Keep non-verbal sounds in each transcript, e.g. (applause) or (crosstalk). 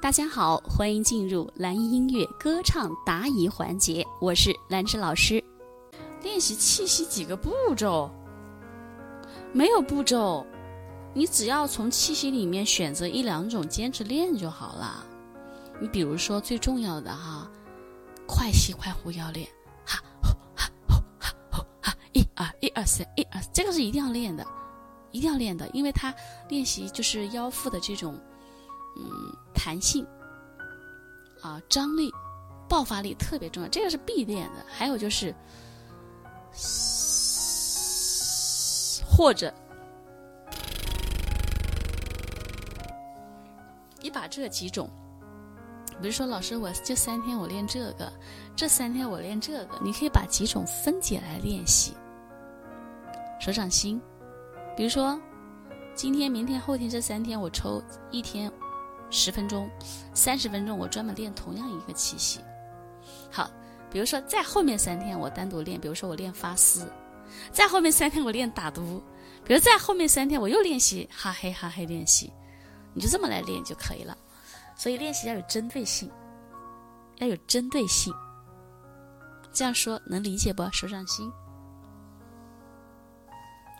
大家好，欢迎进入蓝音音乐歌唱答疑环节，我是兰芝老师。练习气息几个步骤？没有步骤，你只要从气息里面选择一两种坚持练就好了。你比如说最重要的哈，快吸快呼要练，哈呼哈呼哈呼哈，一二一二三一二，这个是一定要练的，一定要练的，因为它练习就是腰腹的这种。嗯，弹性啊，张力、爆发力特别重要，这个是必练的。还有就是，或者你把这几种，比如说老师，我这三天我练这个，这三天我练这个，你可以把几种分解来练习。手掌心，比如说今天、明天、后天这三天，我抽一天。十分钟，三十分钟，我专门练同样一个气息。好，比如说在后面三天我单独练，比如说我练发丝，在后面三天我练打嘟，比如在后面三天我又练习哈嘿哈嘿练习，你就这么来练就可以了。所以练习要有针对性，要有针对性。这样说能理解不？手掌心。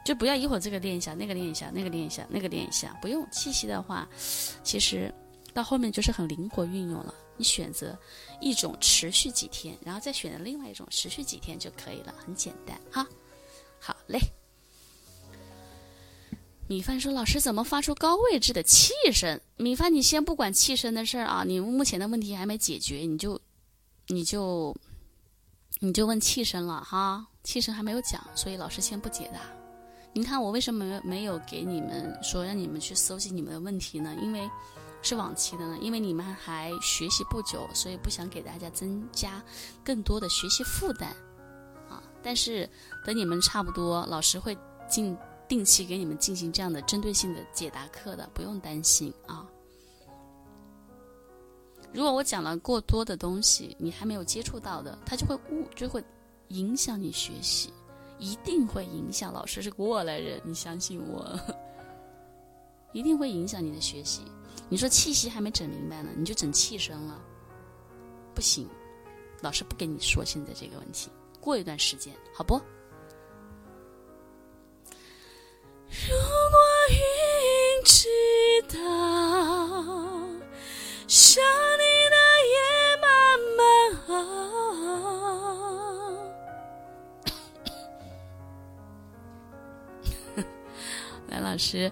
就不要一会儿这个练一下，那个练一下，那个练一下，那个练一下，不用气息的话，其实到后面就是很灵活运用了。你选择一种持续几天，然后再选择另外一种持续几天就可以了，很简单哈。好嘞。米饭说：“老师怎么发出高位置的气声？”米饭，你先不管气声的事儿啊，你目前的问题还没解决，你就你就你就问气声了哈。气声还没有讲，所以老师先不解答。你看我为什么没没有给你们说让你们去搜集你们的问题呢？因为是往期的呢，因为你们还学习不久，所以不想给大家增加更多的学习负担啊。但是等你们差不多，老师会进定期给你们进行这样的针对性的解答课的，不用担心啊。如果我讲了过多的东西，你还没有接触到的，它就会误就会影响你学习。一定会影响老师是过来人，你相信我，(laughs) 一定会影响你的学习。你说气息还没整明白呢，你就整气声了，不行，老师不跟你说现在这个问题，过一段时间好不？如果云知道，想你师，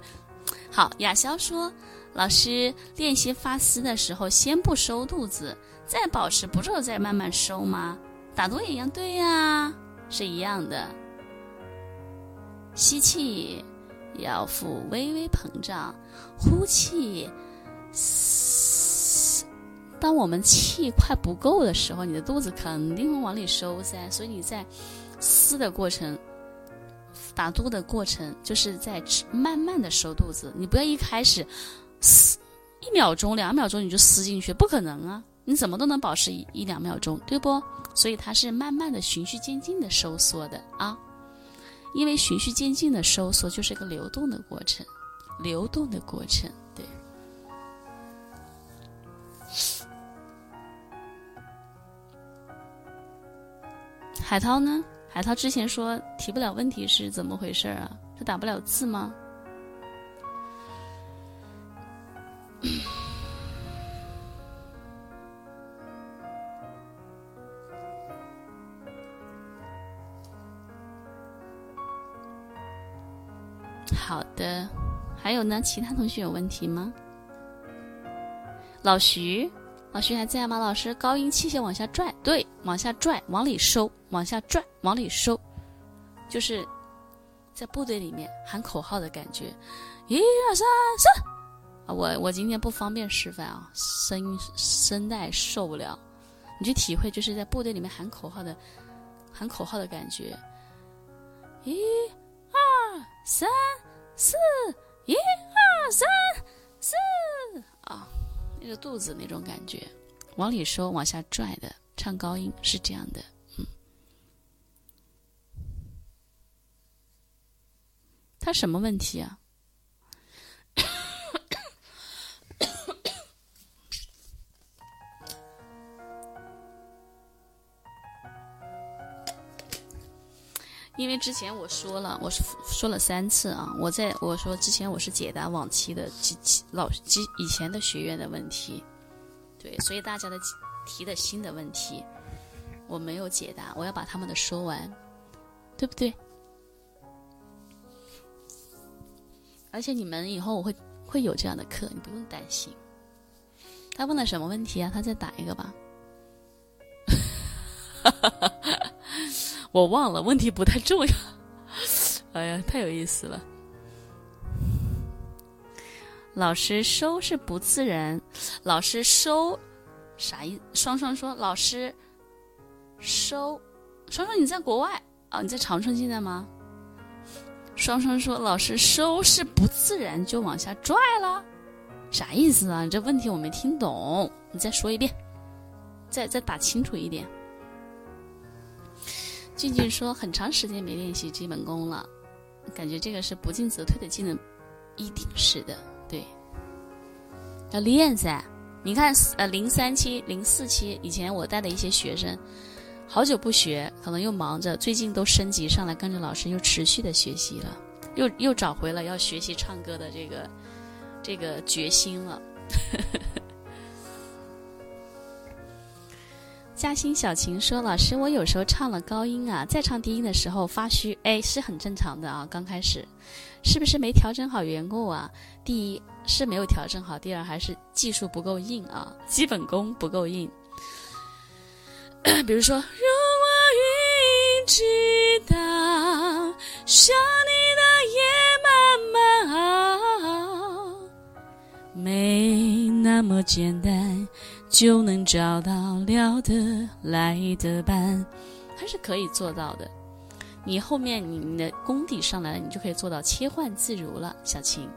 好。雅潇说：“老师练习发丝的时候，先不收肚子，再保持不住，再慢慢收吗？打多也一样，对呀，是一样的。吸气，腰腹微微膨胀；呼气，当我们气快不够的时候，你的肚子肯定会往里收噻。所以你在撕的过程。”打肚的过程就是在慢慢的收肚子，你不要一开始撕一秒钟、两秒钟你就撕进去，不可能啊！你怎么都能保持一一两秒钟，对不？所以它是慢慢的循序渐进的收缩的啊，因为循序渐进的收缩就是个流动的过程，流动的过程，对。海涛呢？海涛之前说提不了问题是怎么回事啊？他打不了字吗？(clears throat) 好的，还有呢？其他同学有问题吗？老徐。老徐还在吗？老师，高音气血往下拽，对，往下拽，往里收，往下拽，往里收，就是在部队里面喊口号的感觉。一二三四啊！我我今天不方便示范啊，声音声带受不了。你去体会，就是在部队里面喊口号的喊口号的感觉。一二三四，一二三四！那个肚子那种感觉，往里收，往下拽的，唱高音是这样的，嗯。他什么问题啊？因为之前我说了，我是说了三次啊，我在我说之前我是解答往期的几老几以前的学员的问题，对，所以大家的提的新的问题我没有解答，我要把他们的说完，对不对？而且你们以后我会会有这样的课，你不用担心。他问了什么问题啊？他再打一个吧。(laughs) 我忘了，问题不太重要。哎呀，太有意思了。老师收是不自然，老师收啥意？双双说老师收，双双你在国外啊？你在长春现在吗？双双说老师收是不自然就往下拽了，啥意思啊？你这问题我没听懂，你再说一遍，再再打清楚一点。俊俊说：“很长时间没练习基本功了，感觉这个是不进则退的技能，一定是的。对，要练噻。你看，呃，零三期、零四期以前我带的一些学生，好久不学，可能又忙着，最近都升级上来，跟着老师又持续的学习了，又又找回了要学习唱歌的这个这个决心了。”嘉兴小晴说：“老师，我有时候唱了高音啊，在唱低音的时候发虚，哎，是很正常的啊。刚开始，是不是没调整好缘故啊？第一是没有调整好，第二还是技术不够硬啊，基本功不够硬。比如说，如果云知道想你的夜漫漫，没那么简单。”就能找到聊得来的伴，还是可以做到的。你后面你的功底上来了，你就可以做到切换自如了。小晴，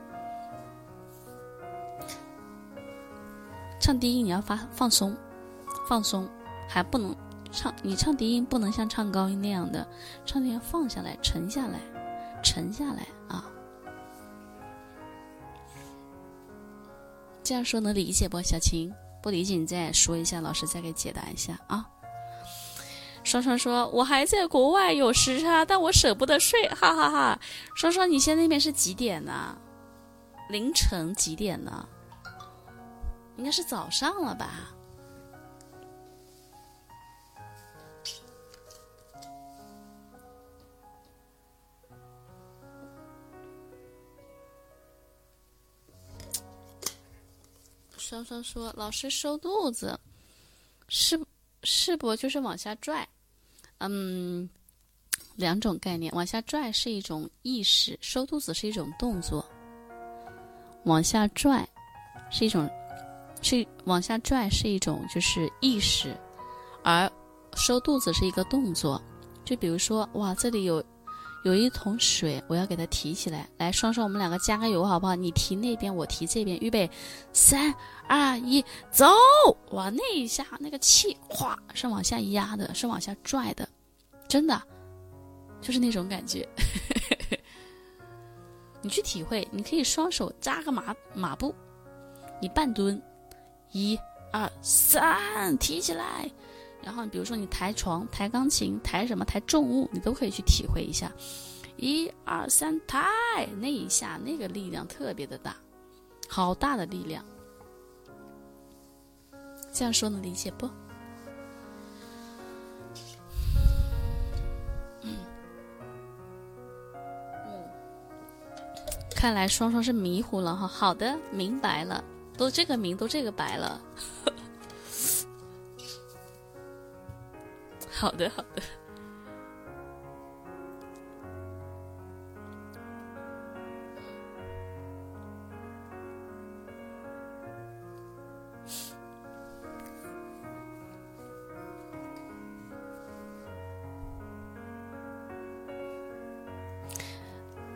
唱低音你要发放松，放松，还不能唱。你唱低音不能像唱高音那样的，唱低音放下来，沉下来，沉下来啊。这样说能理解不，小晴？不理解，你再说一下，老师再给解答一下啊。双双说：“我还在国外有时差，但我舍不得睡，哈哈哈。”双双，你现在那边是几点呢？凌晨几点呢？应该是早上了吧？双双说：“老师收肚子，是是不就是往下拽？嗯，两种概念，往下拽是一种意识，收肚子是一种动作。往下拽是一种，是往下拽是一种就是意识，而收肚子是一个动作。就比如说，哇，这里有。”有一桶水，我要给它提起来。来，双双，我们两个加个油，好不好？你提那边，我提这边。预备，三二一，走！哇，那一下那个气，哗，是往下压的，是往下拽的，真的，就是那种感觉。(laughs) 你去体会，你可以双手扎个马马步，你半蹲，一二三，提起来。然后，比如说你抬床、抬钢琴、抬什么、抬重物，你都可以去体会一下。一二三，抬那一下，那个力量特别的大，好大的力量。这样说能理解不？嗯，看来双双是迷糊了哈。好的，明白了，都这个明，都这个白了。好的，好的。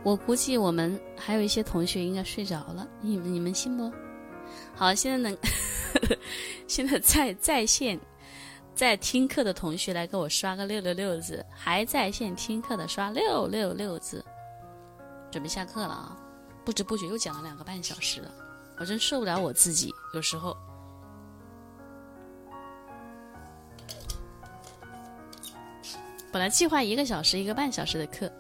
我估计我们还有一些同学应该睡着了，你们你们信不？好，现在能，(laughs) 现在在在线。在听课的同学来给我刷个六六六字，还在线听课的刷六六六字。准备下课了啊！不知不觉又讲了两个半小时了，我真受不了我自己。有时候，本来计划一个小时、一个半小时的课，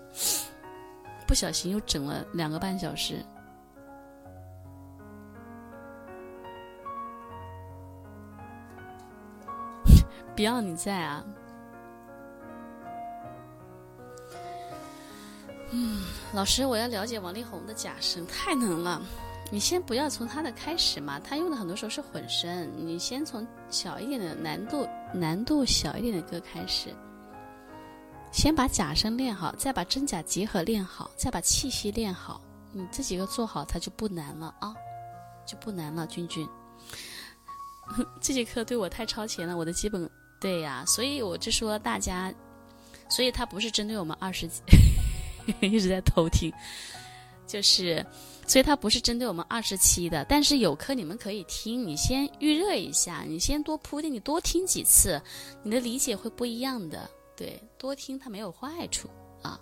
不小心又整了两个半小时。Beyond 你在啊？嗯，老师，我要了解王力宏的假声，太能了。你先不要从他的开始嘛，他用的很多时候是混声，你先从小一点的难度、难度小一点的歌开始，先把假声练好，再把真假结合练好，再把气息练好，你这几个做好，它就不难了啊，就不难了。君君，(laughs) 这节课对我太超前了，我的基本。对呀，所以我就说大家，所以他不是针对我们二十几，(laughs) 一直在偷听，就是，所以他不是针对我们二十七的，但是有课你们可以听，你先预热一下，你先多铺垫，你多听几次，你的理解会不一样的。对，多听它没有坏处啊。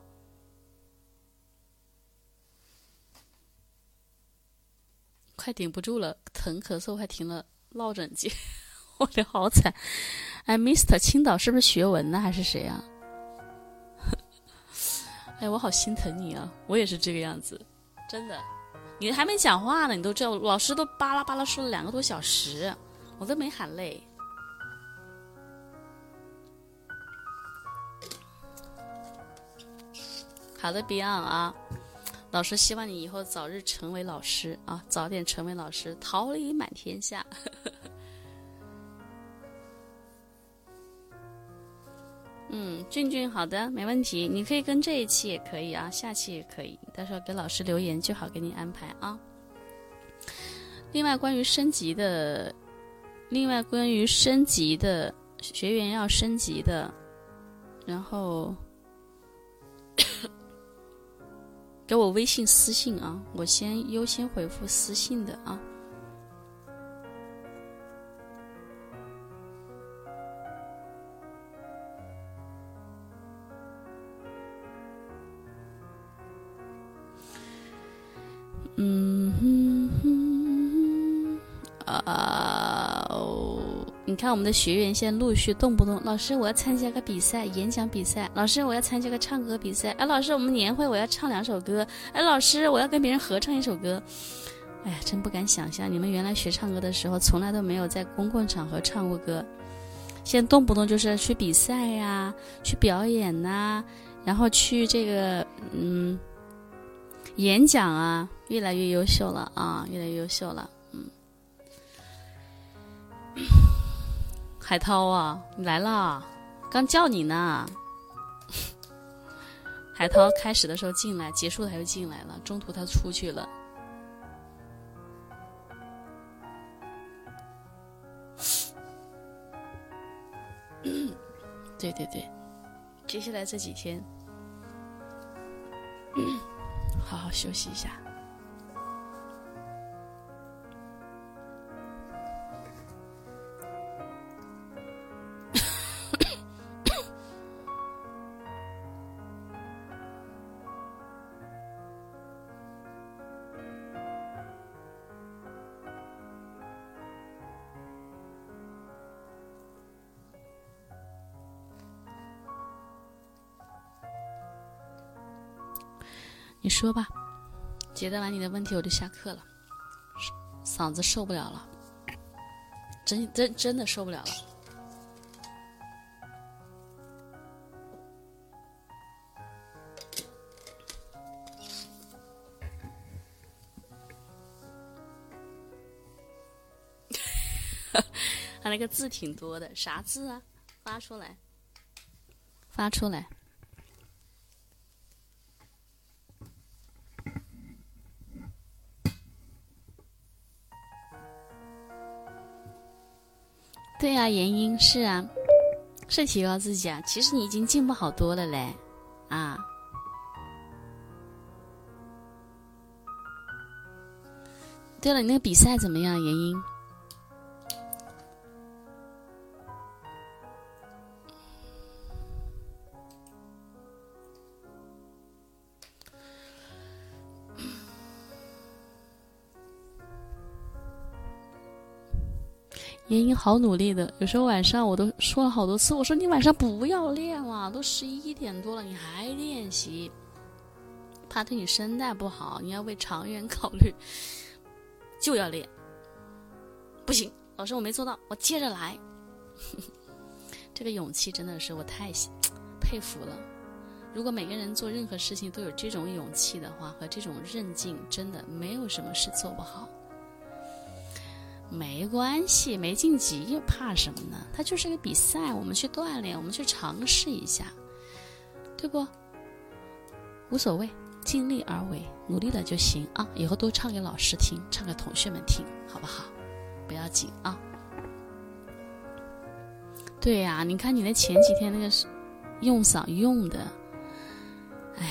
快顶不住了，疼咳嗽快停了落枕机，我的好惨。哎，Mr. 青岛是不是学文呢，还是谁啊？(laughs) 哎，我好心疼你啊！我也是这个样子，真的。你还没讲话呢，你都知道，老师都巴拉巴拉说了两个多小时，我都没喊累。好的，Beyond 啊，老师希望你以后早日成为老师啊，早点成为老师，桃李满天下。(laughs) 嗯，俊俊，好的，没问题。你可以跟这一期也可以啊，下期也可以，到时候给老师留言就好，给你安排啊。另外，关于升级的，另外关于升级的学员要升级的，然后 (coughs) 给我微信私信啊，我先优先回复私信的啊。你看，我们的学员现在陆续动不动，老师我要参加个比赛，演讲比赛；老师我要参加个唱歌比赛。哎，老师我们年会我要唱两首歌。哎，老师我要跟别人合唱一首歌。哎呀，真不敢想象，你们原来学唱歌的时候，从来都没有在公共场合唱过歌，现在动不动就是去比赛呀，去表演呐，然后去这个嗯演讲啊，越来越优秀了啊，越来越优秀了，海涛啊，你来了，刚叫你呢。(laughs) 海涛开始的时候进来，结束他又进来了，中途他出去了。(coughs) 对对对，接下来这几天，(coughs) 好好休息一下。你说吧，解答完你的问题我就下课了，嗓子受不了了，真真真的受不了了。(laughs) 他那个字挺多的，啥字啊？发出来，发出来。对呀，原因是啊，是提高自己啊。其实你已经进步好多了嘞，啊。对了，你那个比赛怎么样？原因？妍妍好努力的，有时候晚上我都说了好多次，我说你晚上不要练了，都十一点多了，你还练习，怕对你声带不好，你要为长远考虑，就要练。不行，老师我没做到，我接着来。(laughs) 这个勇气真的是我太佩服了。如果每个人做任何事情都有这种勇气的话和这种韧劲，真的没有什么事做不好。没关系，没晋级又怕什么呢？它就是个比赛，我们去锻炼，我们去尝试一下，对不？无所谓，尽力而为，努力了就行啊！以后多唱给老师听，唱给同学们听，好不好？不要紧啊。对呀，你看你那前几天那个用嗓用的，哎，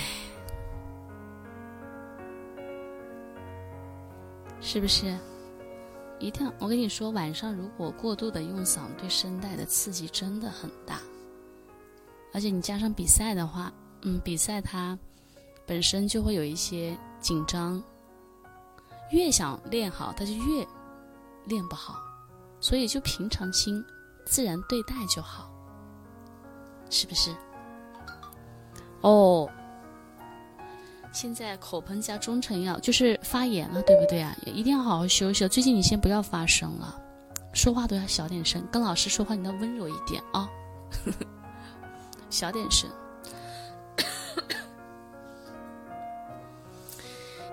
是不是？一定，我跟你说，晚上如果过度的用嗓，对声带的刺激真的很大。而且你加上比赛的话，嗯，比赛它本身就会有一些紧张，越想练好，它就越练不好。所以就平常心，自然对待就好，是不是？哦。现在口喷加中成药就是发炎了，对不对啊？一定要好好休息。最近你先不要发声了，说话都要小点声。跟老师说话你要温柔一点啊，(laughs) 小点声。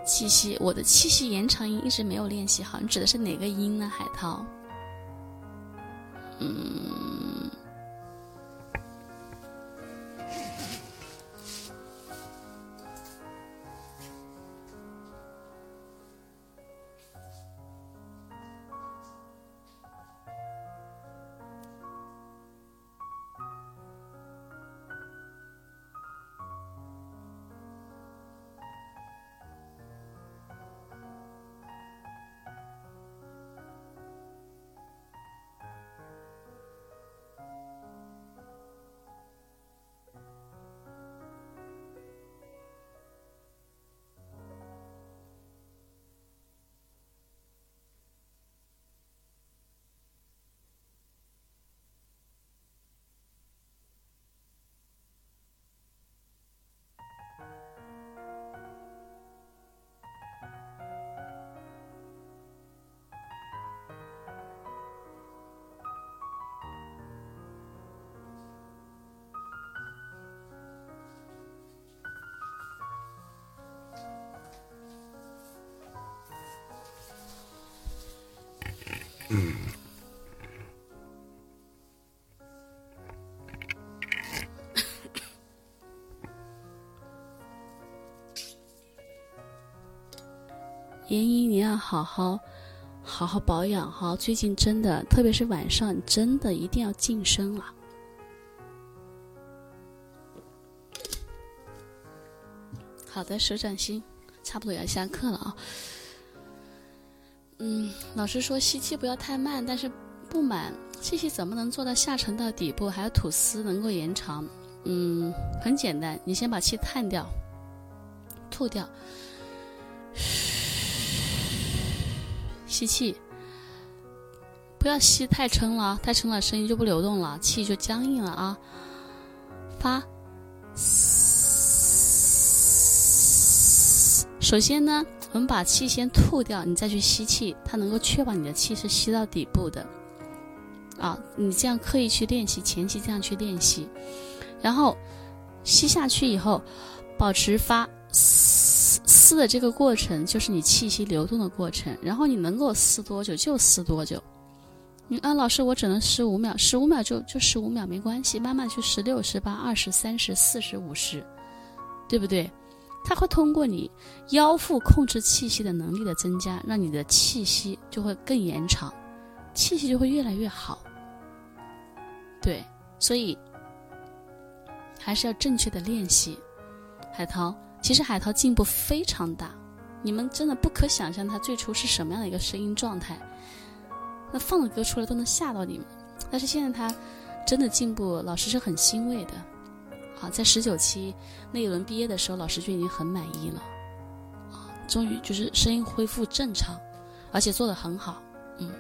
气息，我的气息延长音一直没有练习好。你指的是哪个音呢，海涛？嗯。嗯，妍妍，你要好好好好保养哈。最近真的，特别是晚上，真的一定要静声了。好的，手掌心，差不多要下课了啊。嗯，老师说吸气不要太慢，但是不满气息怎么能做到下沉到底部，还有吐丝能够延长？嗯，很简单，你先把气叹掉，吐掉，吸气，不要吸太撑了，太撑了声音就不流动了，气就僵硬了啊。发，首先呢。我们把气先吐掉，你再去吸气，它能够确保你的气是吸到底部的。啊，你这样刻意去练习，前期这样去练习，然后吸下去以后，保持发嘶嘶的这个过程，就是你气息流动的过程。然后你能够嘶多久就嘶多久。你啊，老师，我只能十五秒，十五秒就就十五秒，没关系，慢慢去十六、十八、二十、三十、四十、五十，对不对？它会通过你腰腹控制气息的能力的增加，让你的气息就会更延长，气息就会越来越好。对，所以还是要正确的练习。海涛，其实海涛进步非常大，你们真的不可想象他最初是什么样的一个声音状态，那放的歌出来都能吓到你们。但是现在他真的进步，老师是很欣慰的。啊，在十九期那一轮毕业的时候，老师就已经很满意了，啊，终于就是声音恢复正常，而且做的很好，嗯，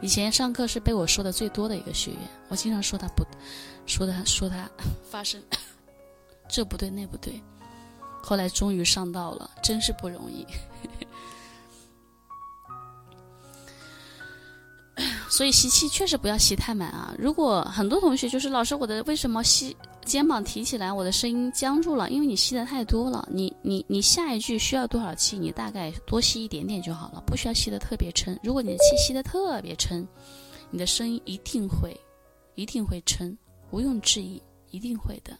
以前上课是被我说的最多的一个学员，我经常说他不，说他说他发声，这不对那不对，后来终于上道了，真是不容易。所以吸气确实不要吸太满啊！如果很多同学就是老师，我的为什么吸肩膀提起来，我的声音僵住了？因为你吸的太多了。你你你下一句需要多少气？你大概多吸一点点就好了，不需要吸的特别撑。如果你的气吸的特别撑，你的声音一定会一定会撑，毋庸置疑，一定会的。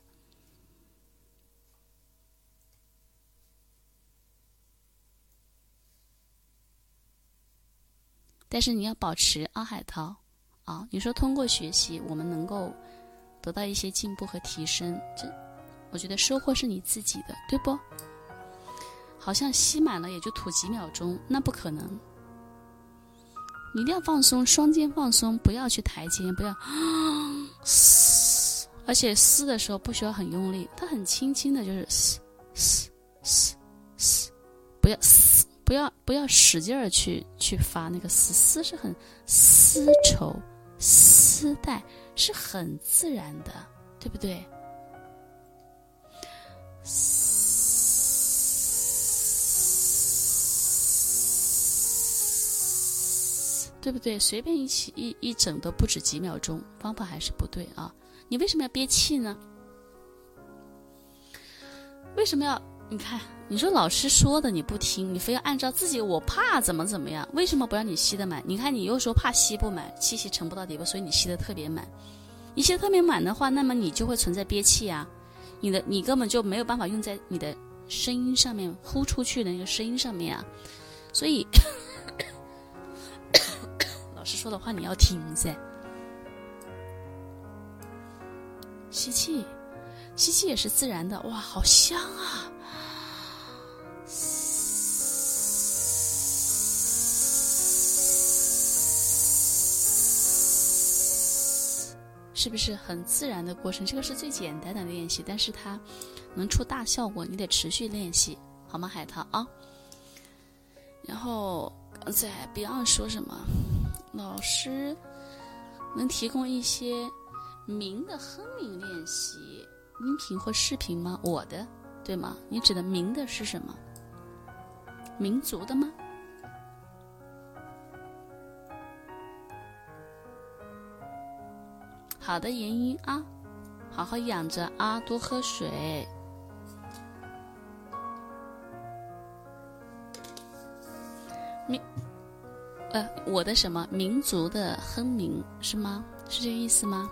但是你要保持啊，海涛，啊，你说通过学习我们能够得到一些进步和提升，这我觉得收获是你自己的，对不？好像吸满了也就吐几秒钟，那不可能。你一定要放松，双肩放松，不要去抬肩，不要嘶，而且嘶的时候不需要很用力，它很轻轻的，就是嘶嘶嘶嘶，不要嘶。不要不要使劲儿去去发那个丝丝是很丝绸丝带是很自然的，对不对？对不对？随便一起一一整都不止几秒钟，方法还是不对啊！你为什么要憋气呢？为什么要？你看，你说老师说的你不听，你非要按照自己，我怕怎么怎么样？为什么不让你吸得满？你看你又说怕吸不满，气息沉不到底部，所以你吸的特别满。你吸的特别满的话，那么你就会存在憋气啊，你的你根本就没有办法用在你的声音上面，呼出去的那个声音上面啊。所以老师说的话你要听噻。吸气，吸气也是自然的，哇，好香啊！是不是很自然的过程？这个是最简单的练习，但是它能出大效果，你得持续练习，好吗，海涛啊？然后刚才 Beyond 说什么？老师能提供一些鸣的哼鸣练习，音频或视频吗？我的，对吗？你指的鸣的是什么？民族的吗？好的，言音啊，好好养着啊，多喝水。民，呃，我的什么民族的哼鸣是吗？是这个意思吗？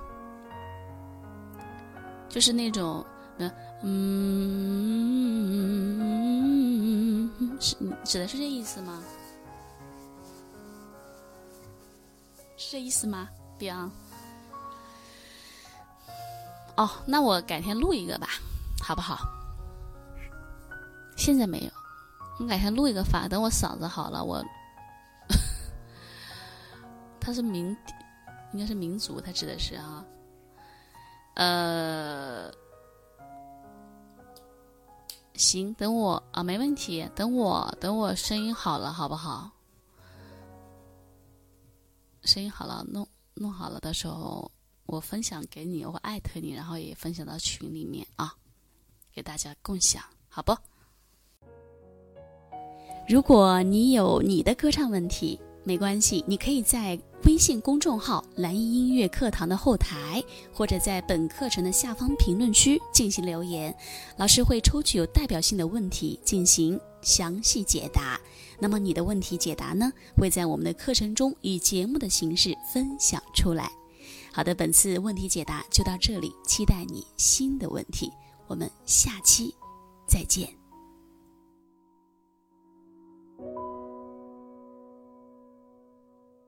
就是那种，嗯，是指的是这意思吗？是这意思吗？Beyond。哦，那我改天录一个吧，好不好？现在没有，我改天录一个发。等我嗓子好了，我他是民，应该是民族，他指的是啊，呃，行，等我啊，没问题，等我等我声音好了，好不好？声音好了，弄弄好了，到时候。我分享给你，我艾特你，然后也分享到群里面啊，给大家共享，好不？如果你有你的歌唱问题，没关系，你可以在微信公众号“蓝音音乐课堂”的后台，或者在本课程的下方评论区进行留言，老师会抽取有代表性的问题进行详细解答。那么你的问题解答呢，会在我们的课程中以节目的形式分享出来。好的本次问题解答就到这里期待你新的问题我们下期再见。